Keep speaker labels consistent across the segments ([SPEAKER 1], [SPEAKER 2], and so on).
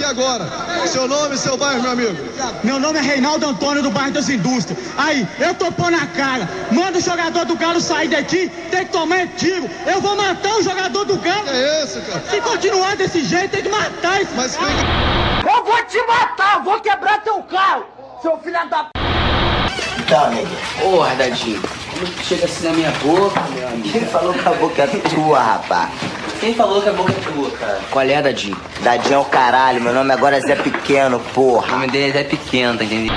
[SPEAKER 1] aqui agora. Seu nome e seu bairro, meu amigo?
[SPEAKER 2] Meu nome é Reinaldo Antônio do bairro das Indústrias. Aí, eu tô pondo a cara. Manda o jogador do Galo sair daqui, tem que tomar tiro. Eu vou matar o jogador do Galo.
[SPEAKER 1] Que é esse, cara?
[SPEAKER 2] Se continuar desse jeito, tem que matar esse
[SPEAKER 1] Mas
[SPEAKER 2] cara. Eu vou te matar, eu vou quebrar teu carro, seu filho da p.
[SPEAKER 3] Porra, Dadinho, que chega assim na minha boca, meu amigo?
[SPEAKER 4] Quem falou que a boca é tua, rapaz?
[SPEAKER 3] Quem falou que a boca é tua, cara? Qual é, Dadinho?
[SPEAKER 4] Dadinho é o caralho, meu nome agora é Zé Pequeno,
[SPEAKER 3] O
[SPEAKER 4] porra.
[SPEAKER 3] nome dele é Zé Pequeno, tá entendendo?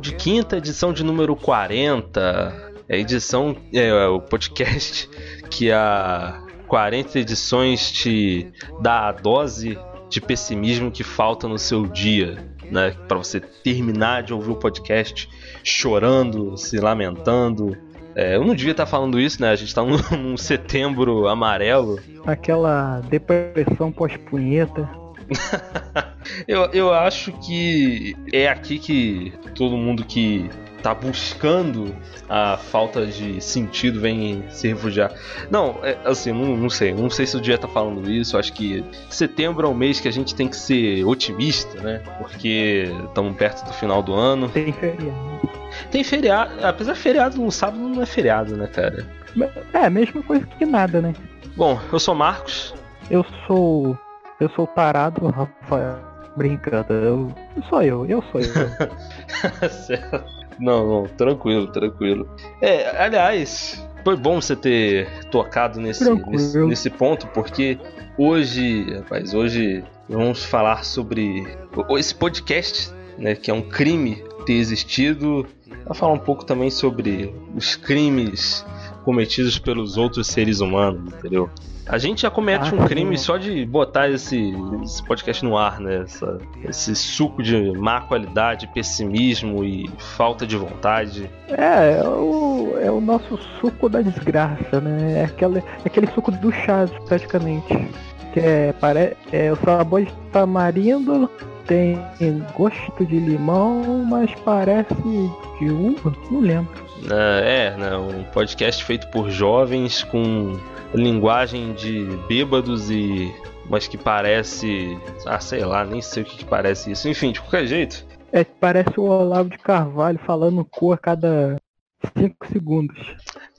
[SPEAKER 5] De Quinta, edição de número 40. É edição, é o podcast que há 40 edições te dá a dose de pessimismo que falta no seu dia, né? Para você terminar de ouvir o podcast chorando, se lamentando. É, eu não devia estar falando isso, né? A gente tá num, num setembro amarelo.
[SPEAKER 6] Aquela depressão pós-punheta.
[SPEAKER 5] Eu, eu acho que é aqui que todo mundo que tá buscando a falta de sentido vem se refugiar. Não, é, assim, não, não sei. Não sei se o dia tá falando isso. Acho que setembro é um mês que a gente tem que ser otimista, né? Porque estamos perto do final do ano.
[SPEAKER 6] Tem feriado.
[SPEAKER 5] Tem feriado. Apesar de feriado no sábado não é feriado, né, cara?
[SPEAKER 6] É, a mesma coisa que nada, né?
[SPEAKER 5] Bom, eu sou Marcos.
[SPEAKER 6] Eu sou. Eu sou tarado, Rafael. Brincando, eu, eu sou eu, eu sou eu.
[SPEAKER 5] Certo. Não, não, tranquilo, tranquilo. É, aliás, foi bom você ter tocado nesse, nesse, nesse ponto, porque hoje, rapaz, hoje vamos falar sobre esse podcast, né, que é um crime ter existido. Vai falar um pouco também sobre os crimes cometidos pelos outros seres humanos, entendeu? A gente já comete
[SPEAKER 6] Ah,
[SPEAKER 5] um
[SPEAKER 6] sim.
[SPEAKER 5] crime só de botar esse, esse podcast no ar, né? Essa- esse suco de má qualidade, pessimismo e falta de vontade.
[SPEAKER 6] É, é o, é o nosso suco da desgraça, né? É aquele, é aquele suco do chás, praticamente. Que é, pare, é o sabor de tamarindo, tem gosto de limão, mas parece de uva, não lembro.
[SPEAKER 5] É? Um podcast feito por jovens com linguagem de bêbados e. Mas que parece. Ah, sei lá, nem sei o que, que parece isso. Enfim, de qualquer jeito.
[SPEAKER 6] É, parece o Olavo de Carvalho falando cu a cada 5 segundos.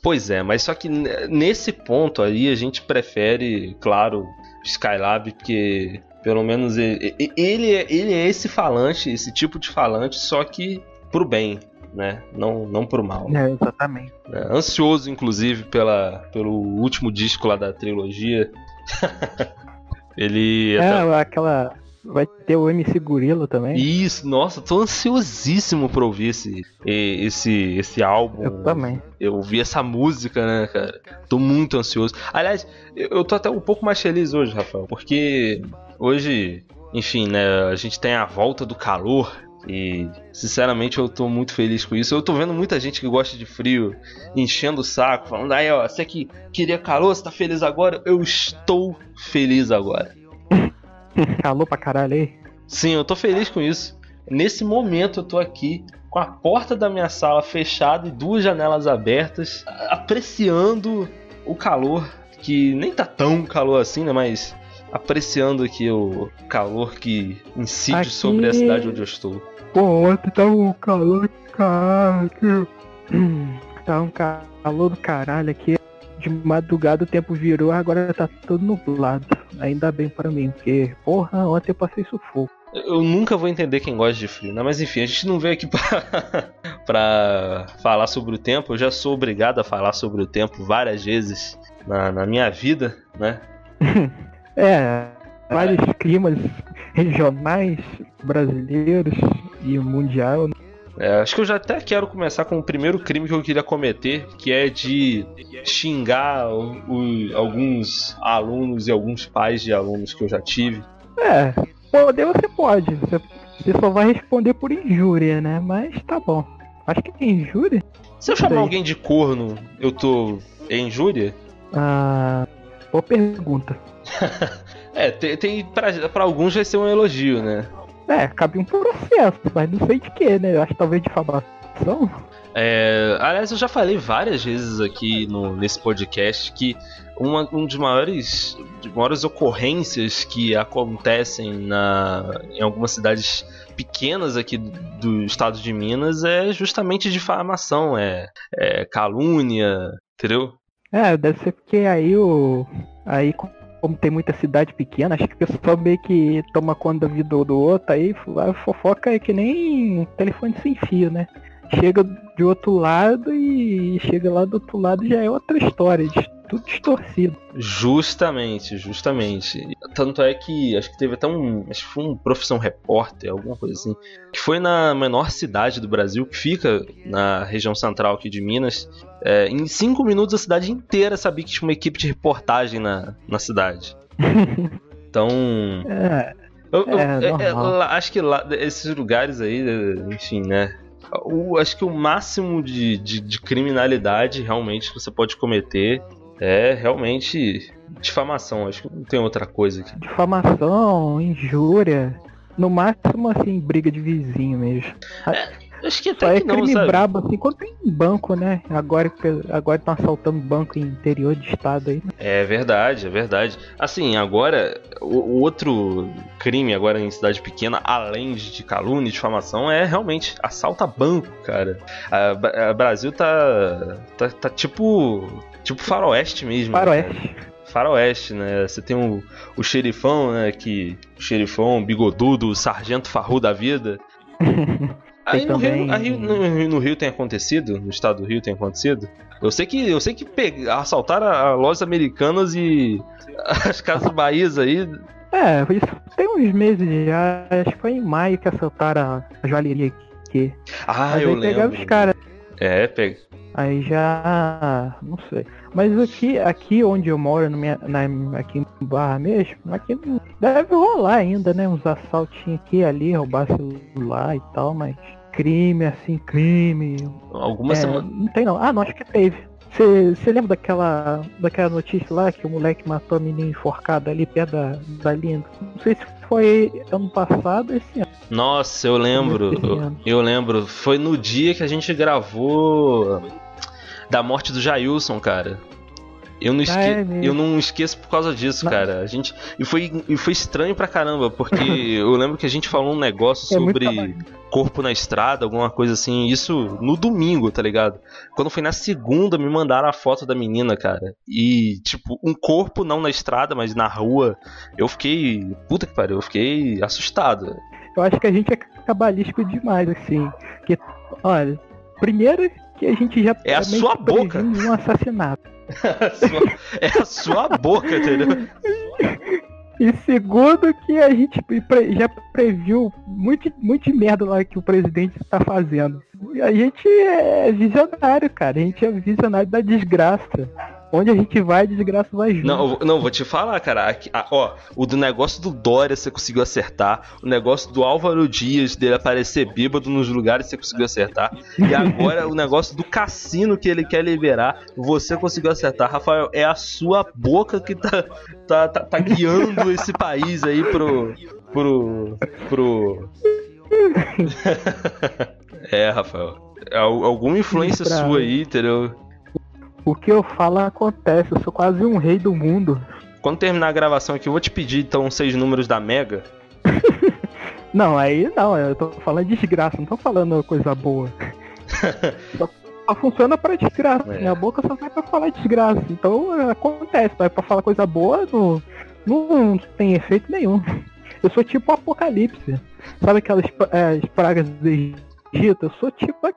[SPEAKER 5] Pois é, mas só que nesse ponto aí a gente prefere, claro, Skylab, porque pelo menos ele, ele, é- ele é esse falante, esse tipo de falante, só que pro bem, né? Não, não pro mal.
[SPEAKER 6] É, exatamente.
[SPEAKER 5] né? Ansioso, inclusive, pela, pelo último disco lá da trilogia. ele.
[SPEAKER 6] É, aquela. Vai ter o MC Gorila também.
[SPEAKER 5] Isso, nossa, tô ansiosíssimo pra ouvir esse, esse, esse álbum.
[SPEAKER 6] Eu também.
[SPEAKER 5] Eu ouvi essa música, né, cara? Tô muito ansioso. Aliás, eu eu tô até um pouco mais feliz hoje, Rafael, porque hoje, enfim, né, a gente tem a volta do calor e, sinceramente, eu tô muito feliz com isso. Eu tô vendo muita gente que gosta de frio enchendo o saco, falando, aí, ó, você que queria calor, você tá feliz agora? Eu estou feliz agora.
[SPEAKER 6] Calor pra caralho aí.
[SPEAKER 5] Sim, eu tô feliz com isso. Nesse momento eu tô aqui com a porta da minha sala fechada e duas janelas abertas, apreciando o calor, que nem tá tão calor assim, né, mas apreciando aqui o calor que incide
[SPEAKER 6] Aqui-
[SPEAKER 5] sobre a cidade onde eu estou.
[SPEAKER 6] Pô, ontem tava um calor do caralho. Tava um calor do caralho aqui. De madrugada o tempo virou, agora tá todo nublado. Ainda bem pra mim, porque, porra, ontem eu passei sufoco.
[SPEAKER 5] Eu nunca vou entender quem gosta de frio, né? Mas enfim, a gente não veio aqui pra, pra falar sobre o tempo. Eu já sou obrigado a falar sobre o tempo várias vezes na, na minha vida, né?
[SPEAKER 6] É, vários climas regionais, brasileiros e mundial.
[SPEAKER 5] É, acho que eu já até quero começar com o primeiro crime que eu queria cometer, que é de xingar o- o- alguns alunos e alguns pais de alunos que eu já tive.
[SPEAKER 6] É, responder você pode. Você, você só vai responder por injúria, né? Mas tá bom. Acho que é injúria.
[SPEAKER 5] Se eu chamar alguém de corno, eu tô em injúria?
[SPEAKER 6] Ah, boa pergunta.
[SPEAKER 5] É, tem, tem pra, pra alguns vai ser um elogio, né?
[SPEAKER 6] É, cabe um processo, mas não sei de que, né? Eu acho que talvez difamação.
[SPEAKER 5] É, aliás, eu já falei várias vezes aqui no, nesse podcast que uma, um dos maiores, de maiores ocorrências que acontecem na, em algumas cidades pequenas aqui do, do estado de Minas é justamente difamação, é, é calúnia, entendeu?
[SPEAKER 6] É, deve ser porque aí o. Aí como tem muita cidade pequena, acho que o pessoal meio que toma conta da vida do outro, aí a fofoca é que nem um telefone sem fio, né? Chega de outro lado e chega lá do outro lado já é outra história, tudo distorcido.
[SPEAKER 5] Justamente, justamente. Tanto é que acho que teve até um. Acho que foi um profissão repórter, alguma coisa assim. Que foi na menor cidade do Brasil, que fica na região central aqui de Minas. É, em cinco minutos a cidade inteira sabia que tinha uma equipe de reportagem na, na cidade. Então.
[SPEAKER 6] É,
[SPEAKER 5] eu- eu-
[SPEAKER 6] É,
[SPEAKER 5] é- é, lá- acho que lá, esses lugares aí, é, enfim, né? O, acho que o máximo de, de, de criminalidade realmente que você pode cometer é realmente difamação. Acho que não tem outra coisa aqui.
[SPEAKER 6] difamação, injúria. No máximo, assim, briga de vizinho mesmo.
[SPEAKER 5] Acho que
[SPEAKER 6] Só
[SPEAKER 5] até
[SPEAKER 6] é
[SPEAKER 5] que não,
[SPEAKER 6] crime
[SPEAKER 5] sabe?
[SPEAKER 6] brabo, assim, quando tem banco, né? Agora que agora estão assaltando banco em interior de estado aí. né?
[SPEAKER 5] É verdade, é verdade. Assim, agora, o, o outro crime agora em cidade pequena, além de calúnia e difamação, é realmente assalto a banco, cara. A, a Brasil tá, tá, tá tipo, tipo faroeste mesmo. né, cara?
[SPEAKER 6] Faroeste.
[SPEAKER 5] Faroeste, né? Você tem o, o xerifão, né? Que, o xerifão, bigodudo, o sargento farru da vida. Aí no,
[SPEAKER 6] também-
[SPEAKER 5] Rio, aí no, Rio- no Rio tem acontecido? No estado do Rio tem acontecido? Eu sei que, eu sei que pe- assaltaram a, lojas americanas e as casas Bahias aí.
[SPEAKER 6] É, isso tem uns meses já. Acho que foi em maio que assaltaram a, joalheria aqui.
[SPEAKER 5] Ah,
[SPEAKER 6] Mas
[SPEAKER 5] eu
[SPEAKER 6] aí pegaram
[SPEAKER 5] lembro.
[SPEAKER 6] os caras.
[SPEAKER 5] É, pega.
[SPEAKER 6] Aí já. Não sei. Mas aqui, aqui onde eu moro, no minha, na, aqui em Barra mesmo, aqui deve rolar ainda, né? Uns assaltinhos aqui ali, roubar celular e tal, mas crime, assim, crime.
[SPEAKER 5] Algumas
[SPEAKER 6] é,
[SPEAKER 5] semanas.
[SPEAKER 6] Não tem não. Ah, não, acho que teve. Você lembra daquela, daquela notícia lá que o moleque matou a menina enforcada ali perto da, da linha? Não sei se foi ano passado ou esse ano.
[SPEAKER 5] Nossa, eu lembro. Eu, eu lembro. Foi no dia que a gente gravou da morte do Jailson, cara. Eu não, esque...
[SPEAKER 6] Ah, é
[SPEAKER 5] eu não esqueço por causa disso, cara. A gente... e, foi... e foi estranho pra caramba, porque eu lembro que a gente falou um negócio
[SPEAKER 6] É
[SPEAKER 5] sobre corpo na estrada, alguma coisa assim. Isso no domingo, tá ligado? Quando foi na segunda, me mandaram a foto da menina, cara. E, tipo, um corpo não na estrada, mas na rua. Eu fiquei. Puta que pariu, eu fiquei assustado.
[SPEAKER 6] Eu acho que a gente é cabalístico demais, assim. Que, olha, primeiro que a gente já
[SPEAKER 5] É a
[SPEAKER 6] meio
[SPEAKER 5] sua boca.
[SPEAKER 6] um assassinato.
[SPEAKER 5] É a sua boca, entendeu?
[SPEAKER 6] E segundo que a gente já previu muito, muito merda lá que o presidente tá fazendo. E a gente é visionário, cara. A gente é visionário da desgraça. Onde a gente vai, a desgraça vai junto.
[SPEAKER 5] Não, não, vou te falar, cara. aqui- ah, ó, o do negócio do Dória você conseguiu acertar. O negócio do Álvaro Dias dele aparecer bêbado nos lugares você conseguiu acertar. E agora o negócio do cassino que ele quer liberar, você conseguiu acertar. Rafael, é a sua boca que tá, tá, tá, tá guiando esse país aí pro. pro. pro. é, Rafael. Al- Alguma influência sua aí, entendeu?
[SPEAKER 6] O que eu falo acontece, eu sou quase um rei do mundo.
[SPEAKER 5] Quando terminar a gravação aqui, eu vou te pedir então seis números da Mega.
[SPEAKER 6] Não, aí não, eu tô falando de desgraça, não tô falando coisa boa. só, só funciona pra desgraça.
[SPEAKER 5] É.
[SPEAKER 6] Minha boca só vai pra falar desgraça. Então é, acontece, vai pra falar coisa boa, não, não tem efeito nenhum. Eu sou tipo o apocalipse. Sabe aquelas é, as pragas do Egito? Eu sou tipo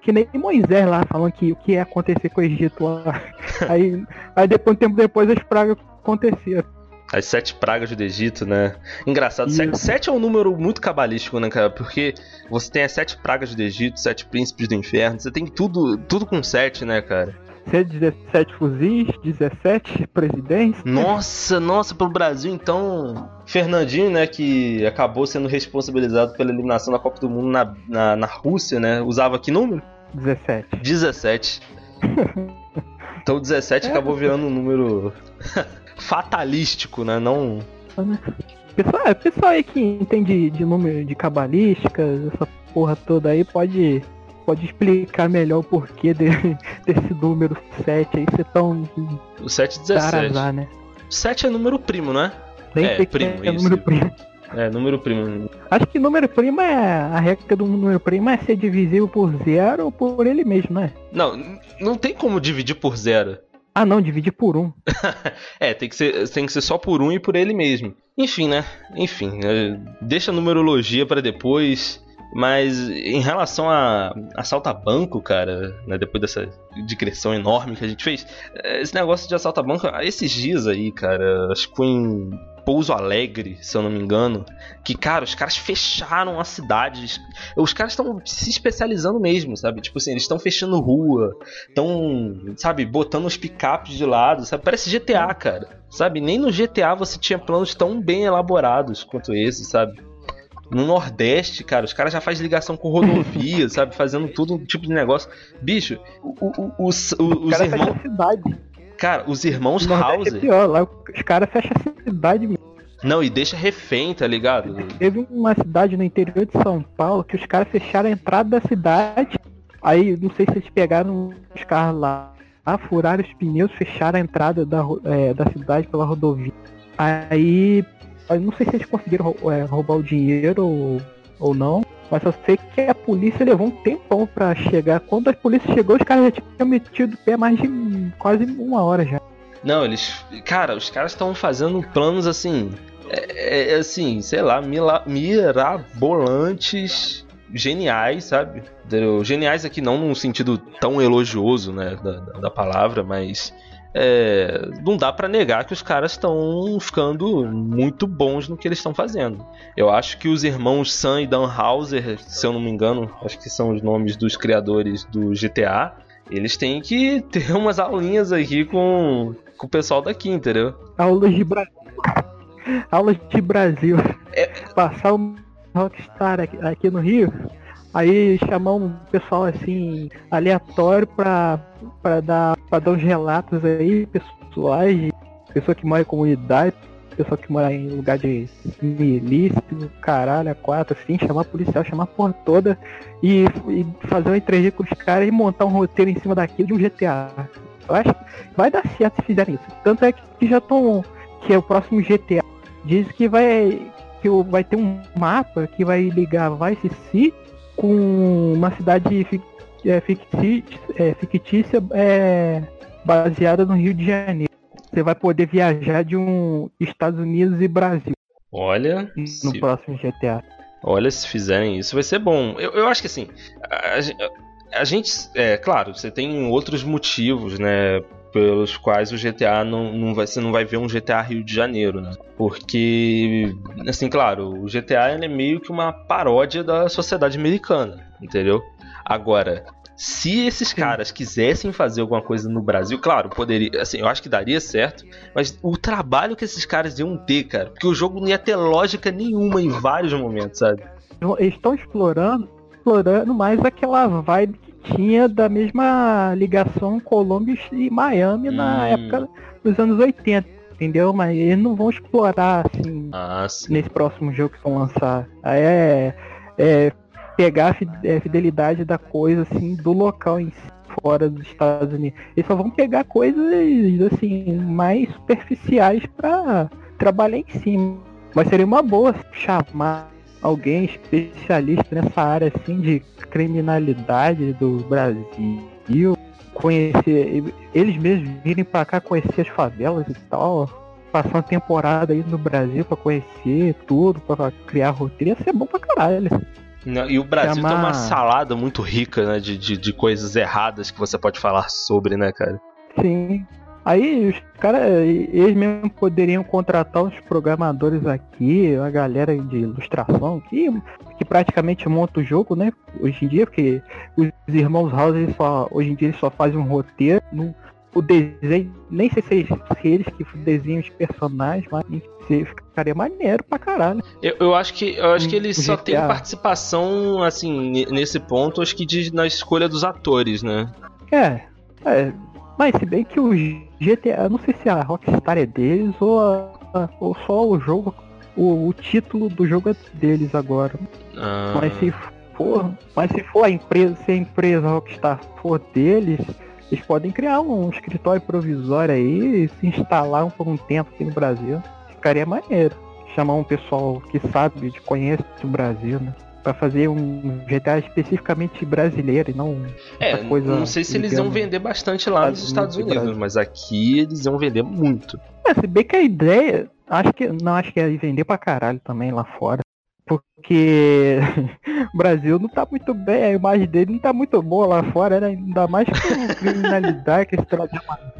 [SPEAKER 6] que nem Moisés lá falando que o que ia acontecer com o Egito lá. aí, aí depois, um tempo depois as pragas aconteceram.
[SPEAKER 5] As sete pragas do Egito, né? Engraçado, sete, sete é um número muito cabalístico, né, cara? Porque você tem as sete pragas do Egito, sete príncipes do inferno, você tem tudo, tudo com sete, né, cara?
[SPEAKER 6] 117 fuzis, 17 presidentes.
[SPEAKER 5] Nossa, nossa, pro Brasil então. Fernandinho, né, que acabou sendo responsabilizado pela eliminação da Copa do Mundo na, na, na Rússia, né? Usava que número?
[SPEAKER 6] 17.
[SPEAKER 5] 17. Então 17 acabou virando um número fatalístico, né? Não.
[SPEAKER 6] Pessoal, é, pessoal aí que entende de número de cabalística, essa porra toda aí, pode, pode explicar melhor o porquê de- desse número 7 aí ser tão
[SPEAKER 5] O 7 e 17.
[SPEAKER 6] tarazar, né?
[SPEAKER 5] 7 é número primo, né?
[SPEAKER 6] Nem
[SPEAKER 5] É, primo,
[SPEAKER 6] é
[SPEAKER 5] isso.
[SPEAKER 6] número primo.
[SPEAKER 5] É, número primo.
[SPEAKER 6] Acho que número primo é. A regra do número primo é ser divisível por zero ou por ele mesmo, não é?
[SPEAKER 5] Não, não tem como dividir por zero.
[SPEAKER 6] Ah não, dividir por um.
[SPEAKER 5] É, tem que ser, tem que ser só por um e por ele mesmo. Enfim, né? Enfim, é, deixa a numerologia pra depois. Mas em relação a assalto a banco, cara, né, depois dessa digressão enorme que a gente fez, é, esse negócio de assalto a banco, esses dias aí, cara, acho que foi em Pouso Alegre, se eu não me engano, que, cara, os caras fecharam a cidade. Os caras estão se especializando mesmo, sabe? Tipo assim, eles estão fechando rua, estão, sabe, botando os picapes de lado, sabe? Parece GTA, cara. Sabe? Nem no GTA você tinha planos tão bem elaborados quanto esse, sabe? No Nordeste, cara, os caras já fazem ligação com rodovia, sabe? Fazendo todo tipo de negócio. Bicho, o- o- o- os, os irmãos. Cara, os irmãos
[SPEAKER 6] No é
[SPEAKER 5] Hauser.
[SPEAKER 6] pior, lá os caras fecham a cidade mesmo.
[SPEAKER 5] Não, e deixa refém, tá ligado?
[SPEAKER 6] Teve uma cidade no interior de São Paulo que os caras fecharam a entrada da cidade. Aí não sei se eles pegaram os carros lá, furaram os pneus, fecharam a entrada da, é, da cidade pela rodovia. Aí eu não sei se eles conseguiram é, roubar o dinheiro ou, ou não. Mas eu sei que a polícia levou um tempão pra chegar. Quando a polícia chegou, os caras já tinham metido o pé mais de quase uma hora já.
[SPEAKER 5] Não, eles. Cara, os caras estão fazendo planos assim. É, é, assim, sei lá, mila- mirabolantes, geniais, sabe? Geniais aqui não num sentido tão elogioso, né, da- da palavra, mas. É, não dá pra negar que os caras estão ficando muito bons no que eles estão fazendo. Eu acho que os irmãos Sam e Dan Hauser, se eu não me engano, acho que são os nomes dos criadores do GTA, eles têm que ter umas aulinhas aqui com, com o pessoal daqui, entendeu?
[SPEAKER 6] Aulas de Brasil. Aulas de Brasil.
[SPEAKER 5] É.
[SPEAKER 6] Passar um Rockstar aqui, aqui no Rio. Aí chamar um pessoal assim aleatório pra, pra, dar, pra dar uns relatos aí, pessoais, pessoa que mora em comunidade, pessoa que mora em lugar de milícia, caralho, a quatro, assim, chamar policial, chamar a porra toda e, e fazer uma entrevista com os caras e montar um roteiro em cima daquilo de um GTA. Eu acho que vai dar certo se fizerem isso. Tanto é que já estão. Que é o próximo GTA. Diz que vai. Que vai ter um mapa que vai ligar Vice City com uma cidade é, fictícia, é, fictícia é, baseada no Rio de Janeiro. Você vai poder viajar de um Estados Unidos e Brasil
[SPEAKER 5] Olha,
[SPEAKER 6] no
[SPEAKER 5] se,
[SPEAKER 6] próximo GTA.
[SPEAKER 5] olha, se fizerem isso vai ser bom. Eu, eu acho que assim, a, a- a gente, é claro, você tem outros motivos, né? Pelos quais o GTA não, não vai, você não vai ver um GTA Rio de Janeiro, né? Porque, assim, claro, o GTA é meio que uma paródia da sociedade americana, entendeu? Agora, se esses caras quisessem fazer alguma coisa no Brasil, claro, poderia, assim, eu acho que daria certo, mas o trabalho que esses caras iam ter, cara, porque o jogo não ia ter lógica nenhuma em vários momentos, sabe?
[SPEAKER 6] Eles estão explorando, explorando mais aquela vibe tinha da mesma ligação Colômbia e Miami na
[SPEAKER 5] Hum.
[SPEAKER 6] época dos anos 80, entendeu? Mas eles não vão explorar assim
[SPEAKER 5] Ah,
[SPEAKER 6] nesse próximo jogo que vão lançar. Aí é, é pegar a é, fidelidade da coisa assim do local em si, fora dos Estados Unidos. Eles só vão pegar coisas assim mais superficiais pra trabalhar em cima. Mas seria uma boa chamar alguém especialista nessa área assim de criminalidade do Brasil, conhecer eles mesmos virem pra cá conhecer as favelas e tal, passar uma temporada aí no Brasil pra conhecer tudo, pra criar roteiro, ia ser bom pra caralho.
[SPEAKER 5] Não, E o Brasil
[SPEAKER 6] Chamar-
[SPEAKER 5] tem uma salada muito rica, né, de, de, de coisas erradas que você pode falar sobre, né, cara?
[SPEAKER 6] Sim. Aí os caras, eles mesmo poderiam contratar os programadores aqui, a galera de ilustração que, que praticamente monta o jogo, né? Hoje em dia, porque os irmãos House eles só, hoje em dia eles só fazem um roteiro, no, o desenho, nem sei se, eles- se eles que desenham os personagens, mas se- ficaria maneiro pra caralho.
[SPEAKER 5] Eu, eu acho que eu acho que
[SPEAKER 6] Um
[SPEAKER 5] ele só tem participação assim ne- nesse ponto, acho que de, na escolha dos atores, né?
[SPEAKER 6] É, é, mas se bem que o GTA, não sei se a Rockstar é deles ou, a- a- ou só o jogo, o, o título do jogo é deles agora.
[SPEAKER 5] Ah,
[SPEAKER 6] Mas se for, mas se for a empresa, se a empresa Rockstar for deles, eles podem criar um escritório provisório aí e se instalar por um tempo aqui no Brasil. Ficaria maneiro. Chamar um pessoal que sabe, que conhece o Brasil, né? Pra fazer um GTA especificamente brasileiro e não
[SPEAKER 5] é,
[SPEAKER 6] coisa
[SPEAKER 5] não sei se eles iam vender bastante lá nos Estados
[SPEAKER 6] Unidos
[SPEAKER 5] mas aqui eles iam vender muito.
[SPEAKER 6] É, se bem que a ideia, acho que não acho que é vender pra caralho também lá fora. Porque o Brasil não tá muito bem, a imagem dele não tá muito boa lá fora, né? ainda mais com criminalidade que esse trabalho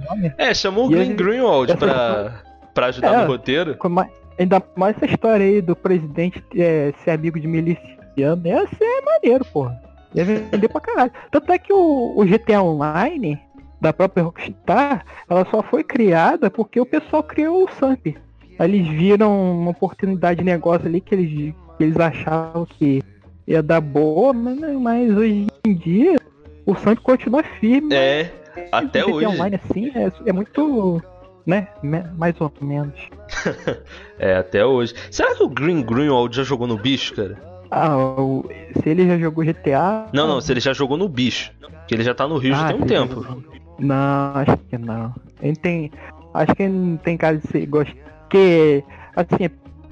[SPEAKER 6] Amazônia.
[SPEAKER 5] É, chamou o
[SPEAKER 6] ele-
[SPEAKER 5] Greenwald
[SPEAKER 6] essa
[SPEAKER 5] pra, pra ajudar
[SPEAKER 6] É.
[SPEAKER 5] no roteiro.
[SPEAKER 6] Ainda mais essa história aí do presidente é, ser amigo de miliciano, ia ser maneiro, porra. Ia vender pra caralho. Tanto é que o, o GTA Online, da própria Rockstar, ela só foi criada porque o pessoal criou o Samp. Eles viram uma oportunidade de negócio ali que eles, que eles achavam que ia dar boa, mas, mas hoje em dia o Samp continua firme.
[SPEAKER 5] É, até hoje.
[SPEAKER 6] Online assim é, é muito, né, mais ou menos.
[SPEAKER 5] É, até hoje. Será que o Green Greenwald já jogou no bicho, cara?
[SPEAKER 6] Ah, o- se ele já jogou GTA.
[SPEAKER 5] Não, não, se ele já jogou no bicho. Porque ele já tá no Rio já
[SPEAKER 6] Ah,
[SPEAKER 5] tem um tempo.
[SPEAKER 6] jogou. Não, acho que não. Ele tem. Acho que ele não tem cara de ser gosto. Porque, assim, é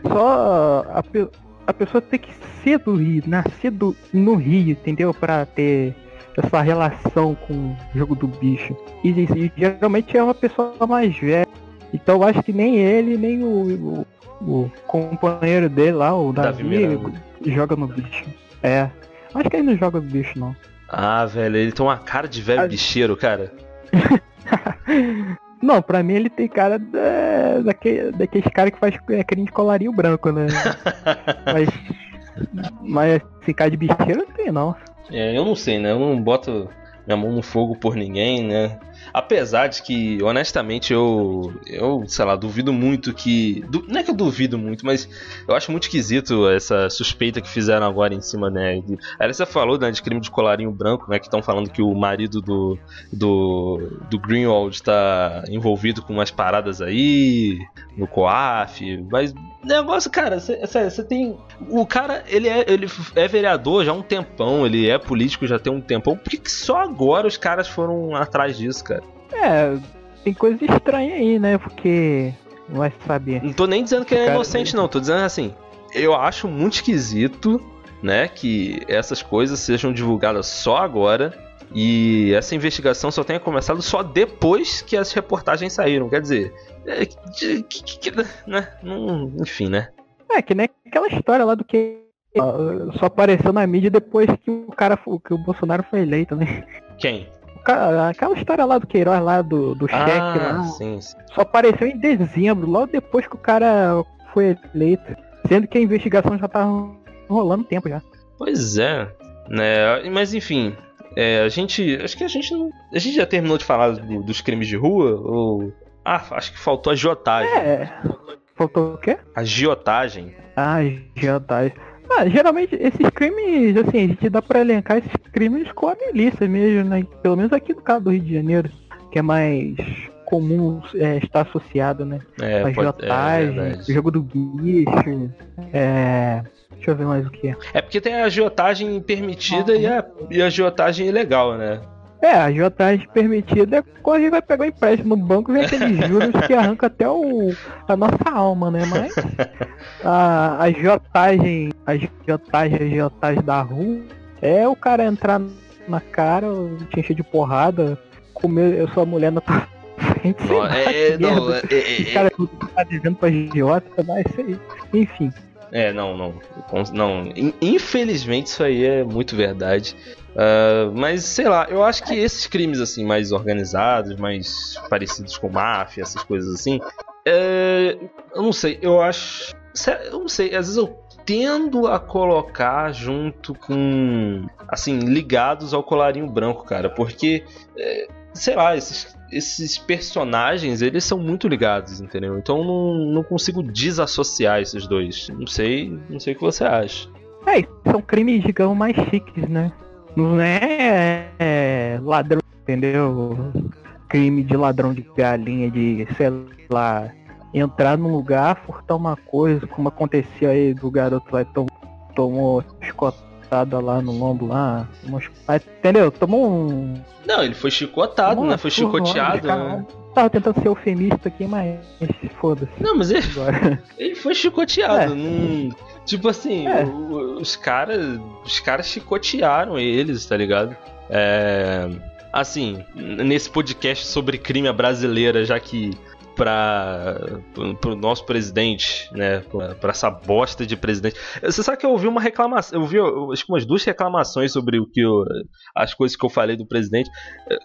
[SPEAKER 6] só a, pe- a pessoa tem que ser do Rio, nascer do, no Rio, entendeu? Pra ter essa relação com o jogo do bicho. E, e geralmente é uma pessoa mais velha. Então eu acho que nem ele, nem o, o, o companheiro dele lá, o
[SPEAKER 5] Davi
[SPEAKER 6] Davi. Joga no bicho. É. Acho que ele não joga no bicho, não.
[SPEAKER 5] Ah, velho, ele tem uma cara de velho
[SPEAKER 6] Ah.
[SPEAKER 5] bicheiro, cara.
[SPEAKER 6] Não, pra mim ele tem cara da, daquele, daqueles caras que faz é, crime de colarinho branco, né? mas, mas esse cara de bicheiro não tem, não.
[SPEAKER 5] É, eu não sei, né? Eu não boto minha mão no fogo por ninguém, né? Apesar de que, honestamente, eu, eu, sei lá, duvido muito que. du- não é que eu duvido muito, mas eu acho muito esquisito essa suspeita que fizeram agora em cima, né? de- Aí você falou né, de crime de colarinho branco, né? Que estão falando que o marido do, do, do Greenwald tá envolvido com umas paradas aí, no COAF, mas. Negócio, cara, você tem. O cara, ele é, ele é vereador já há um tempão, ele é político já tem um tempão. Por que, que só agora os caras foram atrás disso, cara?
[SPEAKER 6] É, tem coisa estranha aí, né? Porque não vai saber.
[SPEAKER 5] Não tô nem dizendo que ele é inocente, não. Tô dizendo assim. Eu acho muito esquisito, né? Que essas coisas sejam divulgadas só agora. E essa investigação só tenha começado só depois que as reportagens saíram. Quer dizer, é, que- que- que- né? Não- enfim, né?
[SPEAKER 6] É, que nem aquela história lá do que só apareceu na mídia depois que o cara, que o Bolsonaro foi eleito, né?
[SPEAKER 5] Quem?
[SPEAKER 6] Aquela história lá do Queiroz lá, do, do cheque
[SPEAKER 5] Ah,
[SPEAKER 6] lá.
[SPEAKER 5] sim, sim.
[SPEAKER 6] Só apareceu em dezembro, logo depois que o cara foi eleito. Sendo que a investigação já tá rolando tempo já.
[SPEAKER 5] Pois é, né? Mas enfim, é, a gente, acho que a gente não, a gente já terminou de falar do- dos crimes de rua ou ah, acho que faltou a agiotagem.
[SPEAKER 6] É. Faltou o quê?
[SPEAKER 5] A agiotagem.
[SPEAKER 6] Ah, tá. Ah, geralmente esses crimes, assim, a gente dá pra elencar esses crimes com a milícia mesmo, né? Pelo menos aqui no caso do Rio de Janeiro, que é mais comum é, estar associado, né?
[SPEAKER 5] É, pode, é,
[SPEAKER 6] agiotagem,
[SPEAKER 5] verdade.
[SPEAKER 6] jogo do bicho, é. Deixa eu ver mais o que.
[SPEAKER 5] É porque tem a agiotagem permitida e, a, e a agiotagem ilegal, né?
[SPEAKER 6] É, a agiotagem permitida é quando a gente vai pegar um empréstimo no banco vem aqueles juros que arranca até o, a nossa alma, né? Mas a, a agiotagem, a agiotagem, a agiotagem da rua é o cara entrar na cara, te encher de porrada, comer a sua mulher na tua frente,
[SPEAKER 5] Não, é,
[SPEAKER 6] que
[SPEAKER 5] não,
[SPEAKER 6] merda.
[SPEAKER 5] é, é,
[SPEAKER 6] Os
[SPEAKER 5] é,
[SPEAKER 6] tá devendo pra agiota, mas isso aí. Enfim.
[SPEAKER 5] É, não, não. Não, in- infelizmente isso aí é muito verdade. Ah, mas sei lá, eu acho que esses crimes assim mais organizados, mais parecidos com máfia, essas coisas assim, é, eu não sei, eu acho, eu não sei, às vezes eu tendo a colocar junto com assim ligados ao colarinho branco, cara, porque é, sei lá, esses esses personagens, eles são muito ligados, entendeu? Então não, não consigo desassociar esses dois. Não sei, não sei o que você acha.
[SPEAKER 6] É, são crimes, digamos, mais chiques, né? Não é, é, ladrão, entendeu? Crime de ladrão de galinha, de, sei lá, entrar num lugar, furtar uma coisa, como acontecia aí do garoto lá que tom- tomou escotada lá no lombo lá. ah, Entendeu? Tomou um.
[SPEAKER 5] Não, ele foi chicotado,
[SPEAKER 6] tomou
[SPEAKER 5] né? Foi chicoteado. Né?
[SPEAKER 6] Tava tentando ser eufemista aqui, mas foda-se.
[SPEAKER 5] Não, mas ele,
[SPEAKER 6] Agora.
[SPEAKER 5] ele foi chicoteado.
[SPEAKER 6] É.
[SPEAKER 5] não- Tipo assim,
[SPEAKER 6] É.
[SPEAKER 5] os caras. Os caras chicotearam eles, tá ligado? É. Assim, nesse podcast sobre crime brasileira, já que para pro nosso presidente, né, pra essa bosta de presidente. Você sabe que eu ouvi uma reclamação, eu ouvi eu, acho que umas duas reclamações sobre o que eu, as coisas que eu falei do presidente.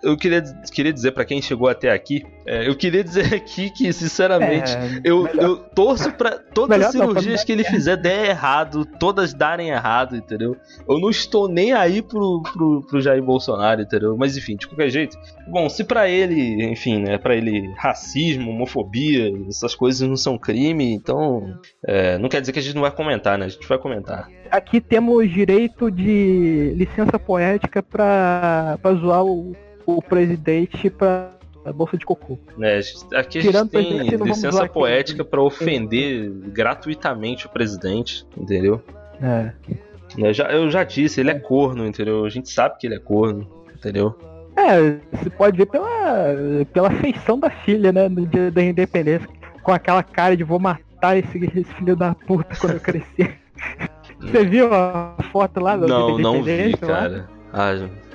[SPEAKER 5] Eu queria, queria dizer pra quem chegou até aqui, é, eu queria dizer aqui que sinceramente
[SPEAKER 6] É,
[SPEAKER 5] eu,
[SPEAKER 6] melhor-
[SPEAKER 5] eu torço pra todas as cirurgias que ele fizer der errado, todas darem errado, entendeu? Eu não estou nem aí pro, pro, pro Jair Bolsonaro, entendeu? Mas enfim, de qualquer jeito. Bom, se pra ele, enfim, né, pra ele racismo, homofobia, essas coisas não são crime, então é, não quer dizer que a gente não vai comentar, né? A gente vai comentar.
[SPEAKER 6] Aqui temos direito de licença poética pra, pra zoar o, o presidente pra bolsa de cocô.
[SPEAKER 5] A gente- Aqui a gente tem
[SPEAKER 6] presidente, não vamos
[SPEAKER 5] licença poética pra ofender gratuitamente o presidente, entendeu?
[SPEAKER 6] É.
[SPEAKER 5] Eu já, eu já disse, ele é corno, entendeu? A gente sabe que ele é corno, entendeu?
[SPEAKER 6] É, você pode ver pela, pela feição da filha, né? No dia da independência. Com aquela cara de vou matar esse, esse filho da puta quando eu crescer. Você viu a foto lá do
[SPEAKER 5] Não, não vi, cara. Ah,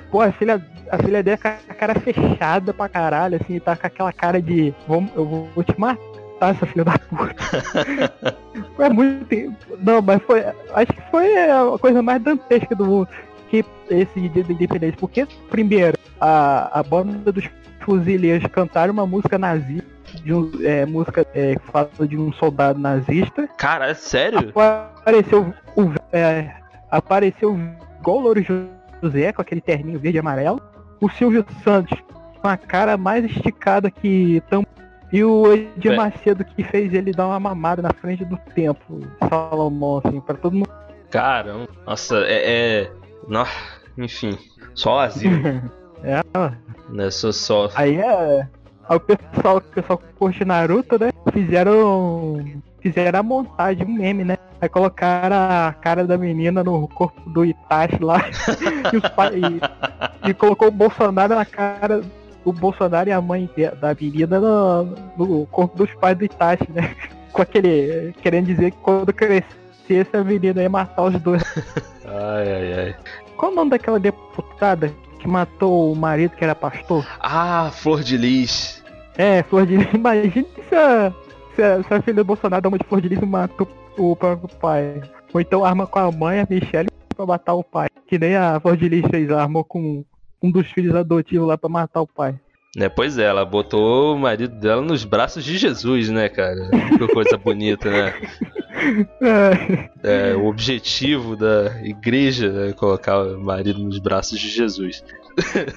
[SPEAKER 6] Pô, a filha, a filha dele com a cara fechada pra caralho, assim, tá com aquela cara de vou, eu vou, vou te matar, essa filha da puta. foi muito. Não, mas foi. Acho que foi a coisa mais dantesca do mundo. Que esse dia da independência. Porque, primeiro, a, a banda dos fuzileiros cantaram uma música nazista. De um, é, música é, que fala de um soldado nazista.
[SPEAKER 5] cara, é sério?
[SPEAKER 6] Apareceu o. É, apareceu igual o Louro José, com aquele terninho verde e amarelo. O Silvio Santos, com a cara mais esticada que tam... E o Edir. Macedo que fez ele dar uma mamada na frente do templo. Salomão, assim, pra todo mundo.
[SPEAKER 5] Caramba. Nossa, é. é... nó- Enfim, só asilo,
[SPEAKER 6] É,
[SPEAKER 5] né? Só,
[SPEAKER 6] aí é. Aí o pessoal, o pessoal que curte Naruto, né? Fizeram. Fizeram a montagem, um meme, né? Aí colocaram a cara da menina no corpo do Itachi lá. e, os pa- e- e colocou o Bolsonaro na cara. O Bolsonaro e a mãe da menina no, no corpo dos pais do Itachi, né? Com aquele. Querendo dizer que quando crescesse a menina ia matar os dois.
[SPEAKER 5] Ai, ai, ai.
[SPEAKER 6] Qual o nome daquela deputada que matou o marido que era pastor?
[SPEAKER 5] Ah, Flor de Lis.
[SPEAKER 6] É, Flor de Lis. Imagina se a, se a, se a filha do Bolsonaro dá uma de Flor de Lis e mata o, o próprio pai. Ou então arma com a mãe, a Michelle, pra matar o pai. Que nem a Flor de Lis fez, armou com um dos filhos adotivos lá pra matar o pai.
[SPEAKER 5] Né, pois é, ela botou o marido dela nos braços de Jesus, né, cara? Que coisa bonita, né?
[SPEAKER 6] É,
[SPEAKER 5] É, o objetivo da igreja é colocar o marido nos braços de Jesus.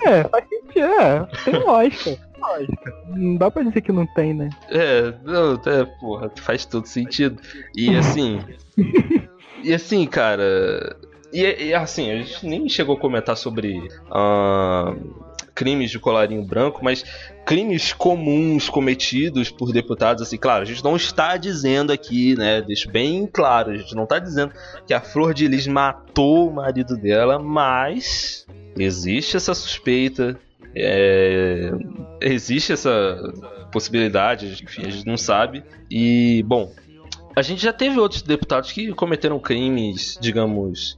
[SPEAKER 6] é faz sentido, é, tem lógica. Lógica. Não dá pra dizer que não tem, né?
[SPEAKER 5] É, não, é, porra, faz todo sentido. E assim. e assim, cara. E, e, assim, a gente nem chegou a comentar sobre ah, crimes de colarinho branco, mas crimes comuns cometidos por deputados, assim, claro, a gente não está dizendo aqui, né? Deixa bem claro, a gente não está dizendo que a Flor de Lis matou o marido dela, mas existe essa suspeita. é, existe essa possibilidade, enfim, a gente não sabe. E, bom, a gente já teve outros deputados que cometeram crimes, digamos,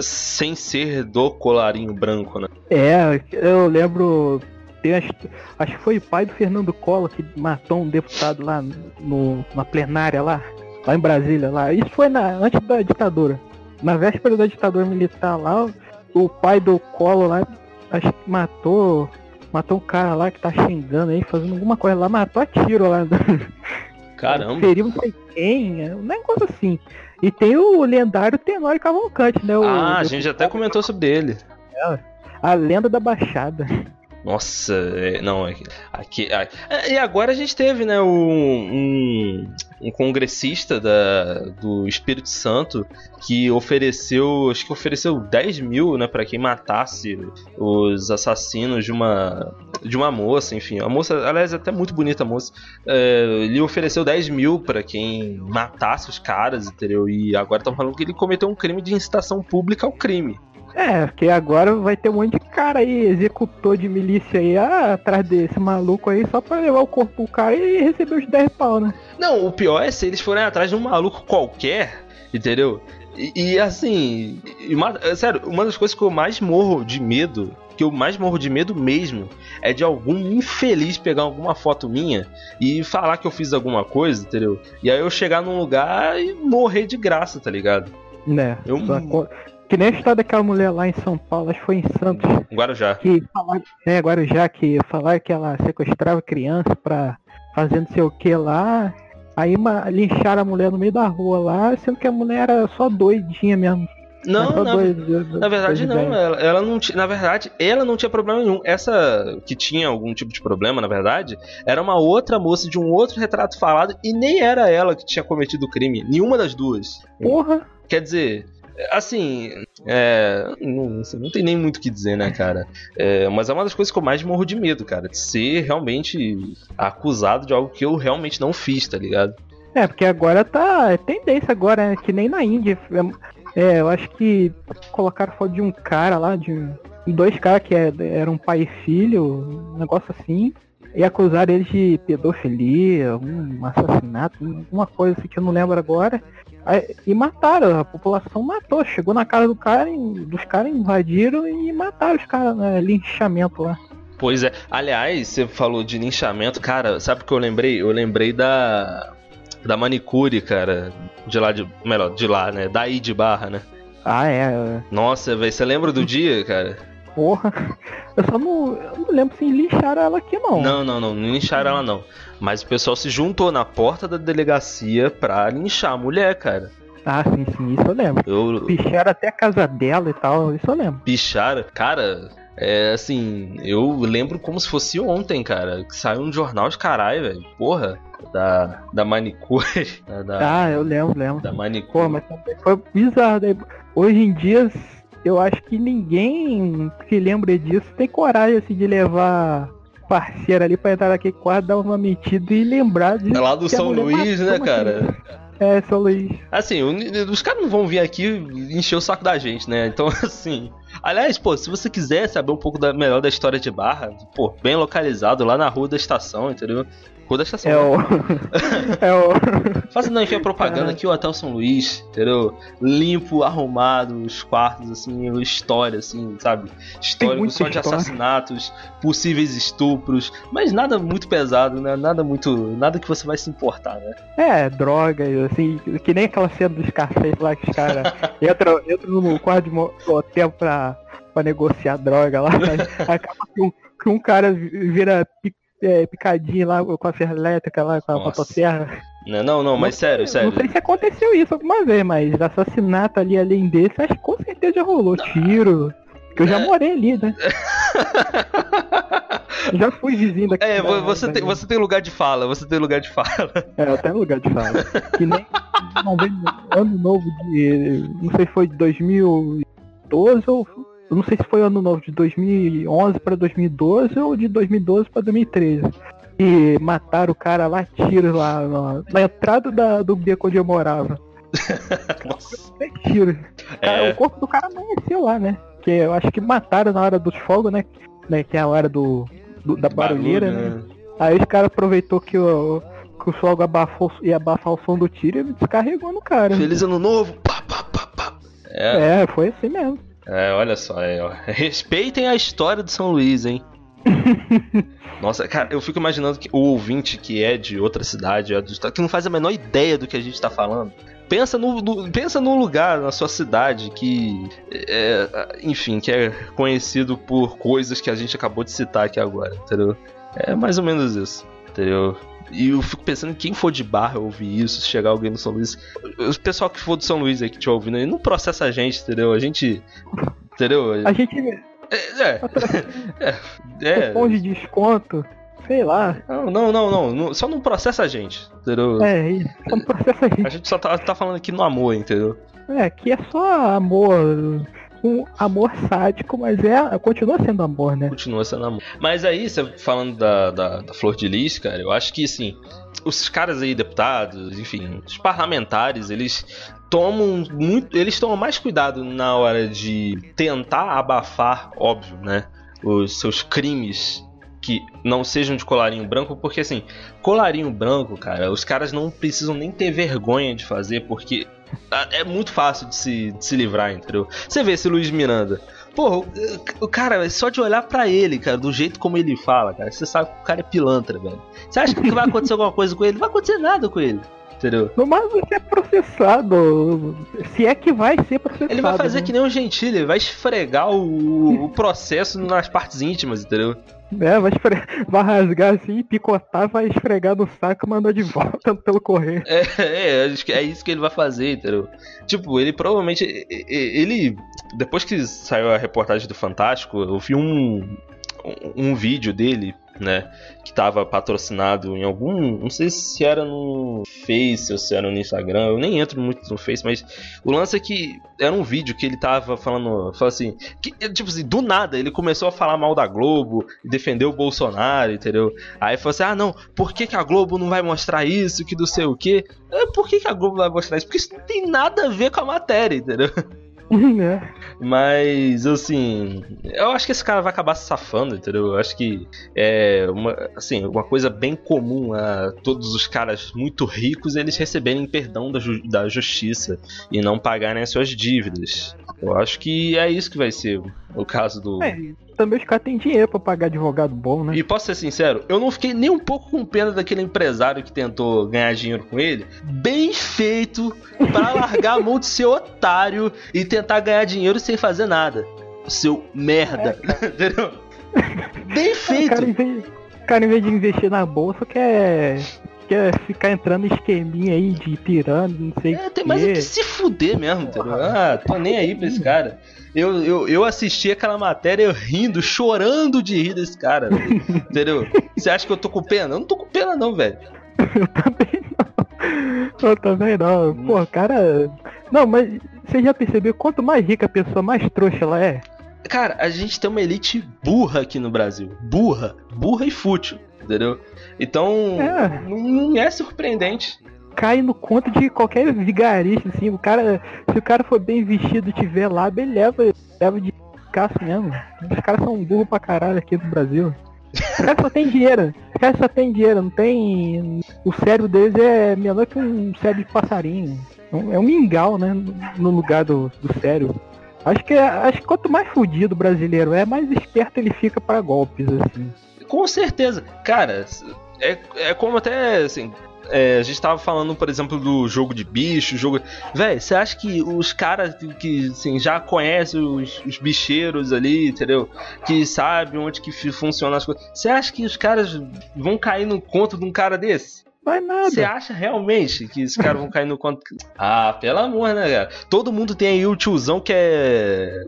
[SPEAKER 5] sem ser do colarinho branco, né?
[SPEAKER 6] É, eu lembro. as- acho que foi o pai do Fernando Collor que matou um deputado lá no, na plenária lá. lá em Brasília, lá. Isso foi na, antes da ditadura. Na véspera da ditadura militar lá, o pai do Colo lá, acho que matou. Matou um cara lá que tá xingando aí, fazendo alguma coisa lá, matou a tiro lá.
[SPEAKER 5] Caramba.
[SPEAKER 6] Feriu não sei quem, é um negócio assim. E tem o lendário Tenório Cavalcante, né? O,
[SPEAKER 5] Ah, a gente até comentou sobre ele.
[SPEAKER 6] a lenda da Baixada.
[SPEAKER 5] Nossa, é, não, é- aqui, a- é, e agora a gente teve, né, um, um, um congressista da, do Espírito Santo que ofereceu, acho que ofereceu 10 mil, né, para quem matasse os assassinos de uma de uma moça, enfim, a moça, aliás, até muito bonita a moça, é, ele ofereceu 10 mil pra quem matasse os caras, entendeu? E agora estão falando que ele cometeu um crime de incitação pública ao crime.
[SPEAKER 6] É, porque agora vai ter um monte de cara aí, executor de milícia aí, ah, atrás desse maluco aí, só pra levar o corpo do cara e receber os 10 pau, né?
[SPEAKER 5] Não, o pior é se eles forem atrás de um maluco qualquer, entendeu? E, e, assim, e uma- sério, uma das coisas que eu mais morro de medo, que eu mais morro de medo mesmo, é de algum infeliz pegar alguma foto minha e falar que eu fiz alguma coisa, entendeu? E aí eu chegar num lugar e morrer de graça, tá ligado?
[SPEAKER 6] Né?
[SPEAKER 5] Eu-
[SPEAKER 6] Só Que nem a história daquela mulher lá em São Paulo, acho que foi em Santos,
[SPEAKER 5] Guarujá.
[SPEAKER 6] que falaram, é, agora já que falaram que ela sequestrava criança pra fazer não sei o que lá. Aí ma- lincharam a mulher no meio da rua lá, sendo que a mulher era só doidinha mesmo.
[SPEAKER 5] Não, na,
[SPEAKER 6] doida-
[SPEAKER 5] Na verdade,
[SPEAKER 6] doida
[SPEAKER 5] não. Ela, ela não tinha. Na verdade, ela não tinha problema nenhum. Essa que tinha algum tipo de problema, na verdade, era uma outra moça de um outro retrato falado e nem era ela que tinha cometido o crime. Nenhuma das duas.
[SPEAKER 6] Porra,
[SPEAKER 5] Quer dizer. Assim, é, não, assim, não tem nem muito o que dizer, né, cara? É, mas é uma das coisas que eu mais morro de medo, cara. De ser realmente acusado de algo que eu realmente não fiz, tá ligado?
[SPEAKER 6] É, porque agora tá. É tendência agora, né? Que nem na Índia. É, eu acho que colocaram foto de um cara lá, de dois caras que é- eram pai e filho, um negócio assim. E acusaram eles de pedofilia, um assassinato, uma coisa assim que eu não lembro agora. Aí- e mataram, a população matou, chegou na casa do cara, e- dos caras invadiram e mataram os caras, né? Linchamento lá.
[SPEAKER 5] Pois é. Aliás, você falou de linchamento, cara, sabe o que eu lembrei? Eu lembrei da. Da manicure, cara. De lá de. Melhor, de lá, né? Daí de barra, né?
[SPEAKER 6] Ah, é.
[SPEAKER 5] Nossa, velho, você lembra do dia, cara?
[SPEAKER 6] Porra. Eu só não, eu não lembro se lincharam ela aqui não.
[SPEAKER 5] Não, não, não, não lincharam ela não. Mas o pessoal se juntou na porta da delegacia pra linchar a mulher, cara.
[SPEAKER 6] Ah, sim, sim, isso eu lembro.
[SPEAKER 5] Eu.
[SPEAKER 6] Picharam até a casa dela e tal, isso eu lembro.
[SPEAKER 5] Picharam. Cara, é assim, eu lembro como se fosse ontem, cara. Que saiu um jornal de caralho, velho. Porra. Da, da manicure. Da,
[SPEAKER 6] Ah, eu lembro, lembro.
[SPEAKER 5] da
[SPEAKER 6] Pô,
[SPEAKER 5] manicure.
[SPEAKER 6] mas também foi bizarro. Daí, hoje em dia, eu acho que ninguém que lembra disso tem coragem assim, de levar parceira ali pra entrar naquele quarto, dar uma metida e lembrar de.
[SPEAKER 5] É lá do São Luís, né, cara?
[SPEAKER 6] É, São Luís.
[SPEAKER 5] Assim, os caras não vão vir aqui encher o saco da gente, né? Então, assim. Aliás, pô, se você quiser saber um pouco da, melhor da história de Barra, pô, bem localizado, lá na Rua da Estação, entendeu? Rua da Estação.
[SPEAKER 6] É o. é o.
[SPEAKER 5] Faça não enfia propaganda aqui, o Hotel São Luís, entendeu? Limpo, arrumado, os quartos, assim, história, assim, sabe? Histórico só de
[SPEAKER 6] história.
[SPEAKER 5] assassinatos, possíveis estupros, mas nada muito pesado, né? Nada muito. Nada que você vai se importar, né?
[SPEAKER 6] É, droga, assim, que nem aquela cena dos cafés lá que os caras entram, entram no quarto de hotel pra, pra negociar droga lá, mas acaba que um, que um cara vi- vira é, picadinho lá com a serra elétrica lá, com a
[SPEAKER 5] Nossa.
[SPEAKER 6] motosserra.
[SPEAKER 5] Né? Não, não, mas sério, sério.
[SPEAKER 6] Não sei se aconteceu isso alguma vez, mas assassinato ali além desse, acho que com certeza já rolou tiro. Que eu já
[SPEAKER 5] É.
[SPEAKER 6] morei ali, né? Eu já fui vizinho daqui.
[SPEAKER 5] É,
[SPEAKER 6] da-
[SPEAKER 5] vo- você
[SPEAKER 6] da-
[SPEAKER 5] tem, você tem lugar de fala, você tem lugar de fala.
[SPEAKER 6] É, até no lugar de fala. que nem não ano novo de. Não sei se foi de 2012 ou. Eu não sei se foi ano novo de 2011 pra 2012 ou de 2012 pra 2013. E mataram o cara lá, tiros lá na, na entrada da, do beco onde eu morava.
[SPEAKER 5] Nossa.
[SPEAKER 6] Até tiro. Cara,
[SPEAKER 5] É.
[SPEAKER 6] O corpo do cara amanheceu lá, né? Que eu acho que mataram na hora dos fogos, né? né? Que é a hora do, do- da barulheira,
[SPEAKER 5] Barulho,
[SPEAKER 6] né? Aí os caras aproveitou que o, que o fogo abafou, ia abafar o som do tiro e descarregou no cara.
[SPEAKER 5] Feliz ano novo. Pá, pá, pá, pá. É,
[SPEAKER 6] É, foi assim mesmo.
[SPEAKER 5] É, olha só, é, respeitem a história do São Luís, hein? Nossa, cara, eu fico imaginando que o ouvinte que é de outra cidade, é que não faz a menor ideia do que a gente tá falando. Pensa no, no- pensa num lugar na sua cidade que, é, enfim, que é conhecido por coisas que a gente acabou de citar aqui agora, entendeu? É mais ou menos isso, entendeu? E eu fico pensando em quem for de barra ouvir isso, se chegar alguém no São Luís. O pessoal que for do São Luís aí que estiver ouvindo aí, não processa a gente, entendeu? A gente. Entendeu?
[SPEAKER 6] A gente
[SPEAKER 5] É. É. é,
[SPEAKER 6] cupom de desconto, sei lá.
[SPEAKER 5] Não, não, não, não, Só não processa a gente, entendeu?
[SPEAKER 6] É, isso. Só não processa a
[SPEAKER 5] A
[SPEAKER 6] gente.
[SPEAKER 5] gente só tá, tá falando aqui no amor, entendeu?
[SPEAKER 6] É, aqui é só amor. Um amor sádico, mas é. Continua sendo amor, né?
[SPEAKER 5] Continua sendo amor. Mas aí, você falando da, da, da Flor de Lis, cara, eu acho que, assim, os caras aí, deputados, enfim, os parlamentares, eles tomam muito. Eles tomam mais cuidado na hora de tentar abafar, óbvio, né? Os seus crimes que não sejam de colarinho branco, porque assim, colarinho branco, cara, os caras não precisam nem ter vergonha de fazer, porque é muito fácil de se, de se livrar, entendeu? Você vê esse Luiz Miranda. Porra, o, cara, só de olhar pra ele, cara, do jeito como ele fala, cara, você sabe que o cara é pilantra, velho. Você acha que vai acontecer alguma coisa com ele? Não vai acontecer nada com ele, entendeu?
[SPEAKER 6] No mais você é processado. Se é que vai ser processado.
[SPEAKER 5] Ele vai fazer
[SPEAKER 6] né?
[SPEAKER 5] que nem o Gentili, ele vai esfregar o, o processo nas partes íntimas, entendeu?
[SPEAKER 6] É, vai, esfre... vai rasgar assim, picotar, vai esfregar no saco e mandar de volta pelo correio.
[SPEAKER 5] É, é, é isso que ele vai fazer, entendeu? Tipo, ele provavelmente. Ele. Depois que saiu a reportagem do Fantástico, eu vi um. Um, um vídeo dele, né? Que tava patrocinado em algum. Não sei se era no Face ou se era no Instagram. Eu nem entro muito no Face, mas o lance é que era um vídeo que ele tava falando. Falou assim. Que, tipo assim, do nada ele começou a falar mal da Globo e defender o Bolsonaro, entendeu? Aí falou assim: ah, não, por que, que a Globo não vai mostrar isso, que não sei o quê? É, Por que, que a Globo vai mostrar isso? Porque isso não tem nada a ver com a matéria, entendeu?
[SPEAKER 6] é.
[SPEAKER 5] Mas, assim, eu acho que esse cara vai acabar se safando, entendeu? Eu acho que é uma, assim, uma coisa bem comum a todos os caras muito ricos eles receberem perdão da, ju- da justiça e não pagarem as suas dívidas. Eu acho que é isso que vai ser o caso do.
[SPEAKER 6] É, também os caras têm dinheiro pra pagar advogado bom, né?
[SPEAKER 5] E posso ser sincero, eu não fiquei nem um pouco com pena daquele empresário que tentou ganhar dinheiro com ele. Bem feito pra largar a mão de ser otário e tentar ganhar dinheiro sem fazer nada. Seu merda. Entendeu? Bem
[SPEAKER 6] O cara, em
[SPEAKER 5] feito.
[SPEAKER 6] vez, o cara, em vez de investir na bolsa, quer, quer ficar entrando em esqueminha aí de pirâmide, não sei o
[SPEAKER 5] É, tem mais é que se fuder mesmo, entendeu? Ah, tô nem aí pra esse cara. Eu, eu, eu assisti aquela matéria rindo, chorando de rir desse cara, velho. entendeu? Você acha que eu tô com pena? Eu não tô com pena, não, velho.
[SPEAKER 6] Eu também não. Eu também não.
[SPEAKER 5] Hum.
[SPEAKER 6] Pô, cara. Não, mas você já percebeu quanto mais rica a pessoa, mais trouxa ela é?
[SPEAKER 5] Cara, a gente tem uma elite burra aqui no Brasil. Burra. Burra e fútil. Entendeu? Então,
[SPEAKER 6] É.
[SPEAKER 5] não é surpreendente.
[SPEAKER 6] Cai no conto de qualquer vigarista, assim. O cara, se o cara for bem vestido e tiver lá, ele leva, leva de caça mesmo. Os caras são burros pra caralho aqui no Brasil. Os caras só tem dinheiro. Os caras só tem dinheiro, não tem. O cérebro deles é menor que um cérebro de passarinho. É um mingau, né? No lugar do, do cérebro. Acho que, acho que quanto mais fudido o brasileiro é, mais esperto ele fica para golpes, assim.
[SPEAKER 5] Com certeza. Cara, é, é como até assim. É, a gente tava falando, por exemplo, do jogo de bicho, jogo. Véi, você acha que os caras que, que assim, já conhecem os, os bicheiros ali, entendeu? Que sabem onde que funcionam as coisas. Você acha que os caras vão cair no conto de um cara desse?
[SPEAKER 6] Vai nada.
[SPEAKER 5] Você acha realmente que esses caras vão cair no conto? Ah, pelo amor, né, cara? Todo mundo tem aí o tiozão que é.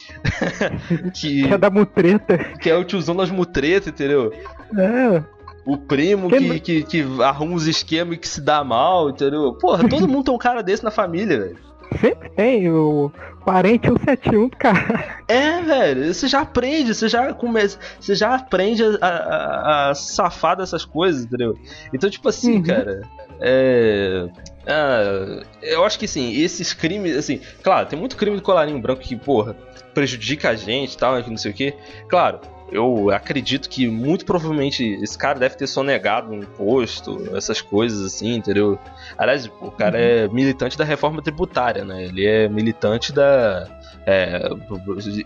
[SPEAKER 5] que,
[SPEAKER 6] Quer dar mutreta.
[SPEAKER 5] que é o tiozão das mutretas, entendeu?
[SPEAKER 6] É,
[SPEAKER 5] O primo que, que, que arruma uns esquemas e que se dá mal, entendeu? Porra, todo mundo tem um cara desse na família, velho.
[SPEAKER 6] sempre tem o parente 171 do cara.
[SPEAKER 5] É, velho, você já aprende, você já começa, você já aprende a, a- a safar dessas coisas, entendeu? Então, tipo assim,
[SPEAKER 6] Uhum.
[SPEAKER 5] cara, é. ah, eu acho que assim, esses crimes, assim, claro, tem muito crime do colarinho branco que, porra, prejudica a gente e tal, que não sei o que. Claro, eu acredito que muito provavelmente esse cara deve ter sonegado um imposto, essas coisas assim, entendeu? Aliás, o cara é militante da reforma tributária, né? Ele é militante da. é,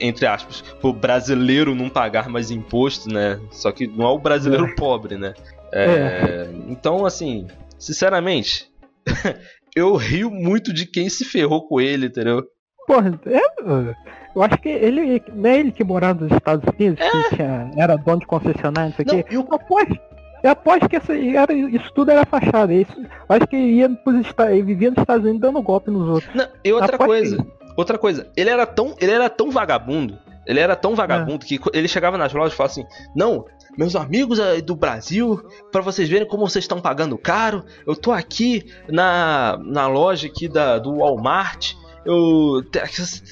[SPEAKER 5] entre aspas, pro brasileiro não pagar mais imposto, né? Só que não é o brasileiro pobre, né? É, Então, assim, sinceramente, eu rio muito de quem se ferrou com ele, entendeu?
[SPEAKER 6] Porra, é, eu acho que ele. Não é ele que morava nos Estados Unidos, que tinha, era dono de concessionário, não sei o
[SPEAKER 5] Não,
[SPEAKER 6] quê.
[SPEAKER 5] e o-
[SPEAKER 6] Eu aposto, eu aposto que essa, era, isso tudo era fachada. Isso, eu acho que ele ia pros ele vivia nos Estados Unidos dando golpe nos outros.
[SPEAKER 5] Não, e outra
[SPEAKER 6] Aposto
[SPEAKER 5] coisa, outra coisa, ele era tão, ele era tão vagabundo, ele era tão vagabundo que co- ele chegava nas lojas e falava assim: "Não, meus amigos aí do Brasil, pra vocês verem como vocês estão pagando caro, eu tô aqui na, na loja aqui da do Walmart, eu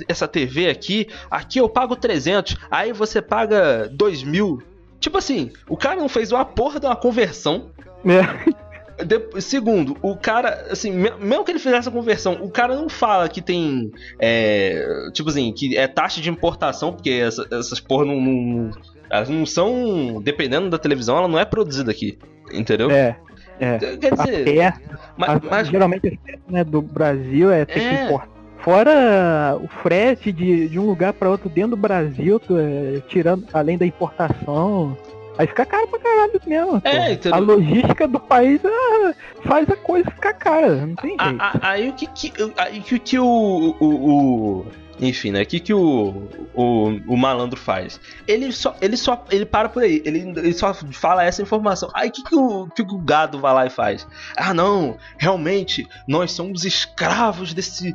[SPEAKER 5] essa- TV aqui, aqui eu pago 300, aí você paga 2 mil. Tipo assim, o cara não fez uma porra de uma conversão
[SPEAKER 6] É.
[SPEAKER 5] de- segundo, o cara, assim, me- mesmo que ele fizesse a conversão, o cara não fala que tem, é, tipo assim, que é taxa de importação, porque essa- essas porra não, não- elas não são, dependendo da televisão, ela não é produzida aqui, entendeu?
[SPEAKER 6] É. É.
[SPEAKER 5] Quer dizer,
[SPEAKER 6] peça,
[SPEAKER 5] mas,
[SPEAKER 6] as-
[SPEAKER 5] mas-
[SPEAKER 6] geralmente né, do Brasil é ter
[SPEAKER 5] É.
[SPEAKER 6] que importar. Fora o frete de, de um lugar para outro dentro do Brasil, tu, é, tirando além da importação. Aí fica caro pra caralho mesmo.
[SPEAKER 5] É, entendeu?
[SPEAKER 6] A logística do país ah, faz a coisa ficar cara, não tem jeito.
[SPEAKER 5] aí o que que, aí, que, que o, o, o- enfim, né? O que, que o, o, o malandro faz? Ele só, ele só, ele para por aí, ele, ele só fala essa informação. Aí o que, que, o, que, que o gado vai lá e faz? Ah, não, realmente, nós somos escravos desse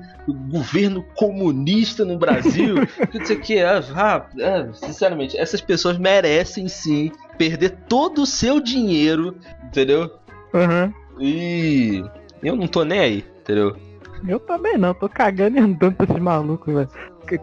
[SPEAKER 5] governo comunista no Brasil. que não sei o que. Ah, ah, ah, sinceramente, essas pessoas merecem sim perder todo o seu dinheiro, entendeu?
[SPEAKER 6] Aham.
[SPEAKER 5] E eu não tô nem aí, entendeu?
[SPEAKER 6] Eu também não, tô cagando e andando pra esses malucos, velho.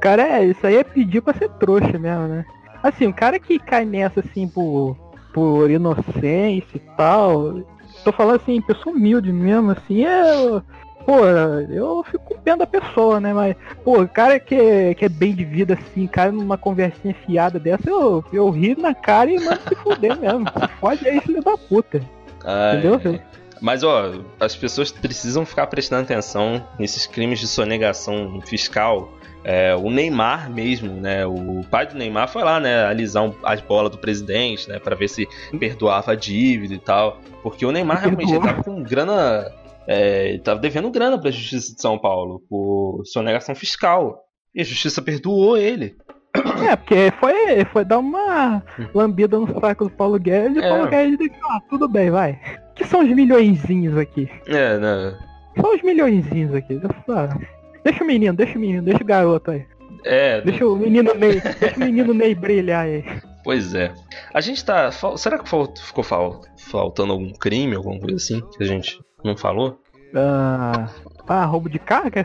[SPEAKER 6] Cara, é, isso aí é pedir pra ser trouxa mesmo, né? Assim, o cara que cai nessa assim por, por inocência e tal. Tô falando assim, pessoa humilde mesmo, assim, é. Pô, eu fico com pena da pessoa, né? Mas, pô, o cara que é, que é bem de vida assim, cai numa conversinha fiada dessa, eu, eu rio na cara e mando se fuder mesmo. Se fode aí, filho da puta.
[SPEAKER 5] Ai,
[SPEAKER 6] Entendeu?
[SPEAKER 5] Mas ó, as pessoas precisam ficar prestando atenção nesses crimes de sonegação fiscal. É, o Neymar mesmo, né? O pai do Neymar foi lá, né? Alisar um- as bolas do presidente, né? Pra ver se perdoava a dívida e tal. Porque o Neymar realmente tava com grana. É, tava devendo grana pra Justiça de São Paulo por sonegação fiscal. E a Justiça perdoou ele.
[SPEAKER 6] É, porque foi, foi dar uma lambida no saco do Paulo Guedes e o
[SPEAKER 5] É.
[SPEAKER 6] Paulo Guedes disse, ah, tudo bem, vai. Que são os milhõezinhos aqui?
[SPEAKER 5] É, né?
[SPEAKER 6] São os milhõezinhos aqui. Ah, deixa o menino, deixa o menino, deixa o garoto aí.
[SPEAKER 5] É,
[SPEAKER 6] Deixa o menino Ney, deixa o menino Ney brilhar aí.
[SPEAKER 5] Pois é. A gente tá. Será que ficou fal- faltando algum crime, alguma coisa assim, que a gente não falou?
[SPEAKER 6] Ah, ah roubo de carga?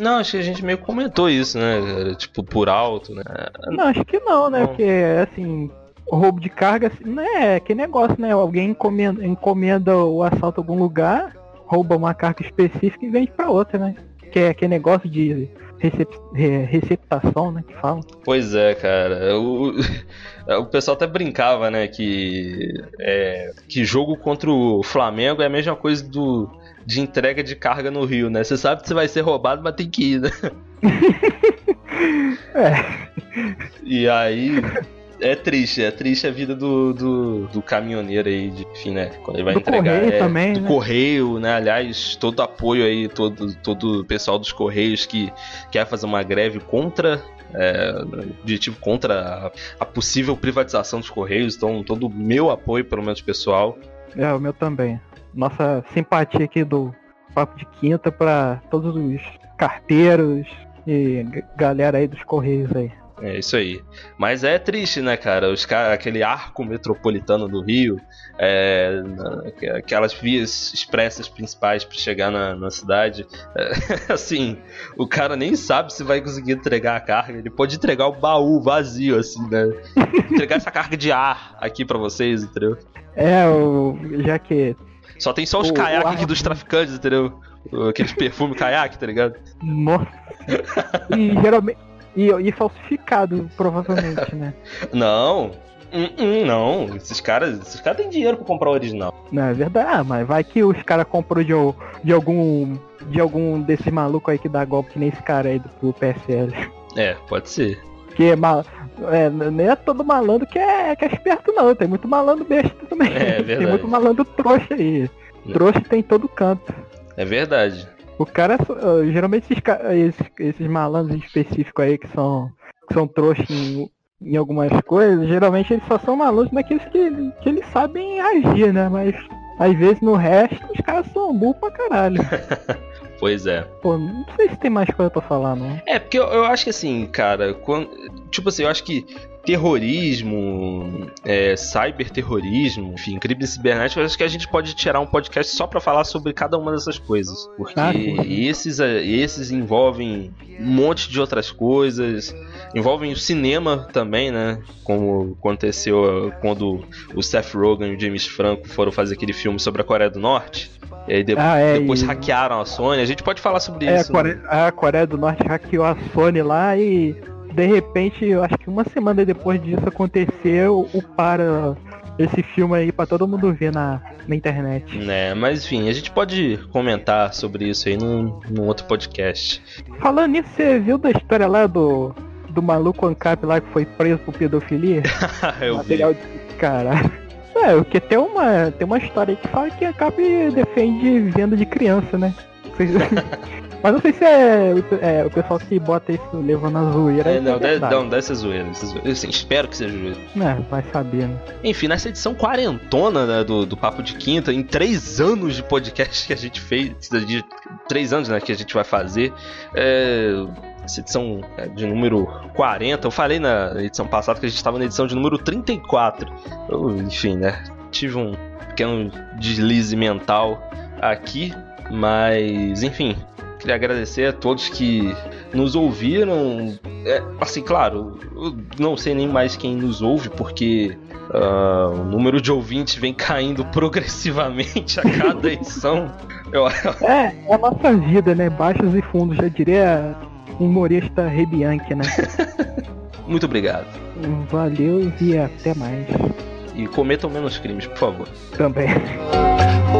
[SPEAKER 5] Não, acho que a gente meio comentou isso, né? Tipo, por alto, né?
[SPEAKER 6] Não, acho que não, né?
[SPEAKER 5] Não.
[SPEAKER 6] Porque, assim, roubo de carga, assim, não é que negócio, né? Alguém encomenda, encomenda o assalto a algum lugar, rouba uma carga específica e vende pra outra, né? Que é que negócio de recep re- receptação, né? Que falam.
[SPEAKER 5] Pois é, cara. O, o pessoal até brincava, né? Que, é, que jogo contra o Flamengo é a mesma coisa do, de entrega de carga no Rio, né? Você sabe que você vai ser roubado, mas tem que ir, né?
[SPEAKER 6] É.
[SPEAKER 5] E aí. É triste, é triste a vida do, do, do caminhoneiro aí, de, enfim, né? Quando ele vai
[SPEAKER 6] Do
[SPEAKER 5] entregar.
[SPEAKER 6] correio
[SPEAKER 5] é,
[SPEAKER 6] também,
[SPEAKER 5] do
[SPEAKER 6] né?
[SPEAKER 5] correio, né? Aliás, todo apoio aí, todo, todo o pessoal dos correios que quer fazer uma greve contra. É, de tipo contra a, possível privatização dos correios, então todo o meu apoio, pelo menos pessoal.
[SPEAKER 6] É, o meu também. Nossa simpatia aqui do Papo de Quinta pra todos os carteiros e galera aí dos Correios aí.
[SPEAKER 5] É isso aí. Mas é triste, né, cara? Os cara, aquele arco metropolitano do Rio, é, aquelas vias expressas principais para chegar na, na cidade. é, assim, o cara nem sabe se vai conseguir entregar a carga. Ele pode entregar o baú vazio, assim, né? Entregar essa carga de ar aqui para vocês, entendeu?
[SPEAKER 6] É, o, já que.
[SPEAKER 5] Só tem só os caiaques dos traficantes, entendeu? Aqueles perfume caiaque, tá ligado?
[SPEAKER 6] Nossa. E geralmente. E, e falsificado, provavelmente, né?
[SPEAKER 5] Não, Hum, hum, não, esses caras, esses caras têm dinheiro pra comprar o original.
[SPEAKER 6] Não é verdade, ah, mas vai que os caras comprou de, de algum. De algum desses malucos aí que dá golpe, que nem esse cara aí do, do PSL.
[SPEAKER 5] É, pode ser.
[SPEAKER 6] Que é mal. É, nem é todo malandro que é, que é esperto, não. Tem muito malandro besta também.
[SPEAKER 5] É, verdade.
[SPEAKER 6] tem muito malandro trouxa aí. Trouxa tem em todo canto.
[SPEAKER 5] É verdade.
[SPEAKER 6] O cara, é geralmente esses, esses, esses malandros específicos aí que são, que são trouxas em, em algumas coisas, geralmente eles só são malandros naqueles que, que eles sabem agir, né? Mas às vezes no resto os caras são burros pra caralho.
[SPEAKER 5] Pois é.
[SPEAKER 6] Pô, não sei se tem mais coisa pra falar, não.
[SPEAKER 5] É, porque eu, eu acho que assim, cara, quando, tipo assim, eu acho que terrorismo, é, cyberterrorismo, enfim, crime cibernético, acho que a gente pode tirar um podcast só pra falar sobre cada uma dessas coisas. Porque
[SPEAKER 6] sim.
[SPEAKER 5] esses, é, esses envolvem um monte de outras coisas, envolvem o cinema também, né? Como aconteceu uh, quando o Seth Rogen e o James Franco foram fazer aquele filme sobre a Coreia do Norte. E aí de-
[SPEAKER 6] Ah, é,
[SPEAKER 5] depois
[SPEAKER 6] e-
[SPEAKER 5] hackearam a Sony. A gente pode falar sobre
[SPEAKER 6] É, a
[SPEAKER 5] isso. né?
[SPEAKER 6] Coreia, a Coreia do Norte hackeou a Sony lá e de repente, eu acho que uma semana depois disso aconteceu, o para esse filme aí pra todo mundo ver na, na internet.
[SPEAKER 5] né? Mas enfim, a gente pode comentar sobre isso aí num, num outro podcast.
[SPEAKER 6] Falando nisso, você viu da história lá do, do maluco ANCAP lá que foi preso por pedofilia?
[SPEAKER 5] Eu vi.
[SPEAKER 6] Material de caralho. É, porque tem uma, tem uma história aí que fala que a ANCAP defende venda de criança, né? Mas não sei se é, o- é, o pessoal que bota isso levando a zoeira.
[SPEAKER 5] É,
[SPEAKER 6] isso
[SPEAKER 5] não,
[SPEAKER 6] é
[SPEAKER 5] deve, não, deve ser zoeira. deve ser zoeira. Assim, espero que seja zoeira.
[SPEAKER 6] É, vai saber, né?
[SPEAKER 5] Enfim, nessa edição quarentona né, do, do Papo de Quinta, em três anos de podcast que a gente fez, de três anos né, que a gente vai fazer, é, essa edição é, de número 40, eu falei na edição passada que a gente estava na edição de número 34. Eu, enfim, né, tive um pequeno deslize mental aqui, mas enfim, queria agradecer a todos que nos ouviram. É, assim, claro, eu não sei nem mais quem nos ouve, porque ah, o número de ouvintes vem caindo progressivamente a cada edição. Eu,
[SPEAKER 6] É, é a nossa vida, né? Baixos e fundos, já diria humorista Rebianchi, né?
[SPEAKER 5] muito obrigado.
[SPEAKER 6] Valeu e até mais.
[SPEAKER 5] E cometam menos crimes, por favor.
[SPEAKER 6] Também.